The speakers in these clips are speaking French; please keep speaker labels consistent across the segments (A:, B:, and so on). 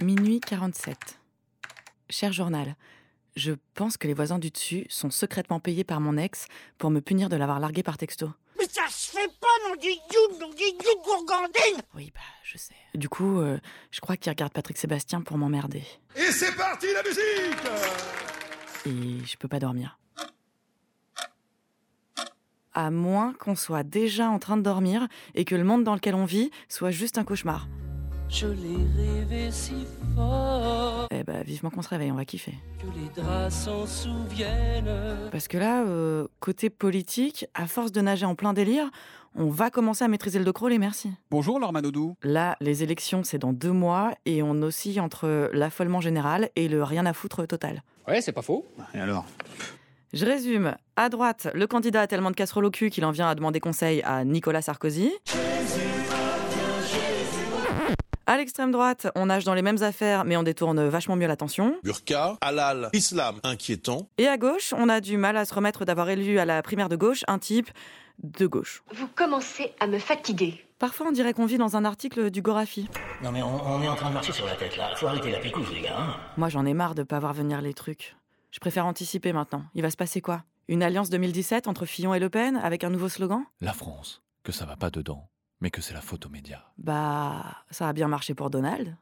A: Minuit 47. Cher journal, je pense que les voisins du dessus sont secrètement payés par mon ex pour me punir de l'avoir largué par texto.
B: Mais ça se fait pas, non du youd, non du youd gourgandine
A: Oui, bah, je sais. Du coup, euh, je crois qu'il regarde Patrick Sébastien pour m'emmerder.
C: Et c'est parti la musique
A: Et je peux pas dormir. À moins qu'on soit déjà en train de dormir et que le monde dans lequel on vit soit juste un cauchemar.
D: Je l'ai rêvé si fort
A: Eh bah, vivement qu'on se réveille, on va kiffer.
D: que les draps s'en souviennent.
A: Parce que là, euh, côté politique, à force de nager en plein délire, on va commencer à maîtriser le docro, les merci.
E: Bonjour Laure Manodou.
A: Là, les élections, c'est dans deux mois et on oscille entre l'affolement général et le rien à foutre total.
F: Ouais, c'est pas faux.
E: Et alors?
A: Je résume. À droite, le candidat a tellement de casserole au cul qu'il en vient à demander conseil à Nicolas Sarkozy. À l'extrême droite, on nage dans les mêmes affaires, mais on détourne vachement mieux l'attention.
G: Burqa, halal, islam inquiétant.
A: Et à gauche, on a du mal à se remettre d'avoir élu à la primaire de gauche un type de gauche.
H: Vous commencez à me fatiguer.
A: Parfois, on dirait qu'on vit dans un article du Gorafi.
I: Non mais on, on est en train de marcher sur la tête là. Faut arrêter la picouche les gars. hein.
A: Moi, j'en ai marre de pas voir venir les trucs. Je préfère anticiper maintenant. Il va se passer quoi? Une alliance 2017 entre Fillon et Le Pen avec un nouveau slogan?
J: La France, que ça va pas dedans, mais que c'est la faute aux médias.
A: Bah, ça a bien marché pour Donald.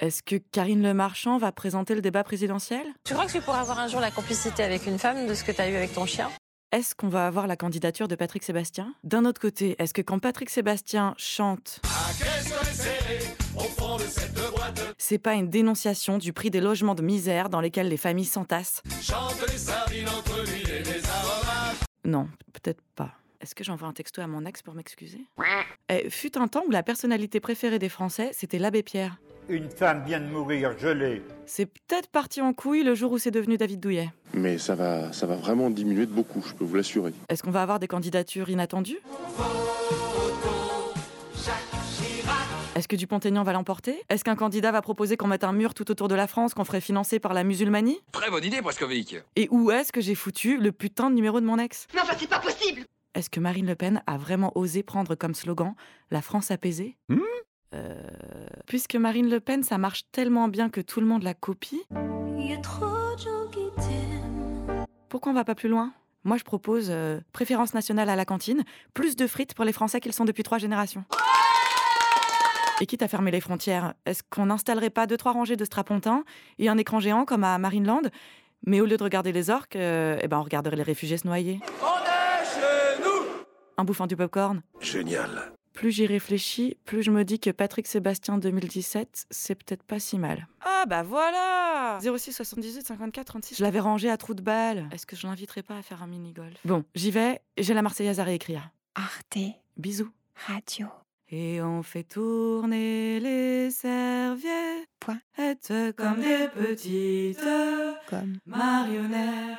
A: Est-ce que Karine Le Marchand va présenter le débat présidentiel?
K: Tu crois que tu pourras avoir un jour la complicité avec une femme de ce que tu as eu avec ton chien?
A: Est-ce qu'on va avoir la candidature de Patrick Sébastien? D'un autre côté, est-ce que quand Patrick Sébastien chante c'est? Pas une dénonciation du prix des logements de misère dans lesquels les familles s'entassent. Non, peut-être pas. Est-ce que j'envoie un texto à mon ex pour m'excuser? Eh, Fut un temps où la personnalité préférée des Français, c'était l'abbé Pierre.
L: Une femme vient de mourir gelée.
A: C'est peut-être parti en couille le jour où c'est devenu David Douillet.
M: Mais ça va, ça va vraiment diminuer de beaucoup, je peux vous l'assurer.
A: Est-ce qu'on va avoir des candidatures inattendues? Est-ce que Dupont-Aignan va l'emporter? Est-ce qu'un candidat va proposer qu'on mette un mur tout autour de la France qu'on ferait financer par la musulmanie?
F: Très bonne idée, Prescovic.
A: Et où est-ce que j'ai foutu le putain de numéro de mon ex?
H: Mais enfin, c'est pas possible
A: Est-ce que Marine Le Pen a vraiment osé prendre comme slogan la France apaisée
E: Hmm
A: Euh, Puisque Marine Le Pen, ça marche tellement bien que tout le monde la copie,
H: Il y a trop de gens qui t'aiment.
A: pourquoi on va pas plus loin? Moi, je propose euh, préférence nationale à la cantine, plus de frites pour les Français qu'ils sont depuis trois générations. Et quitte à fermer les frontières, est-ce qu'on n'installerait pas deux trois rangées de strapontins et un écran géant comme à Marineland? Mais au lieu de regarder les orques, euh, eh ben on regarderait les réfugiés se noyer. En bouffant du popcorn.
G: Génial.
A: Plus j'y réfléchis, plus je me dis que Patrick Sébastien 2017, c'est peut-être pas si mal. Ah bah voilà 06 78 54 36. Je l'avais rangé à trou de balle. Est-ce que je l'inviterai pas à faire un mini-golf? Bon, j'y vais, j'ai la Marseillaise à réécrire.
N: Arte
A: Bisous.
N: Radio.
A: Et on fait tourner les serviettes
N: Point.
A: comme des petites
N: Comme
A: marionnettes.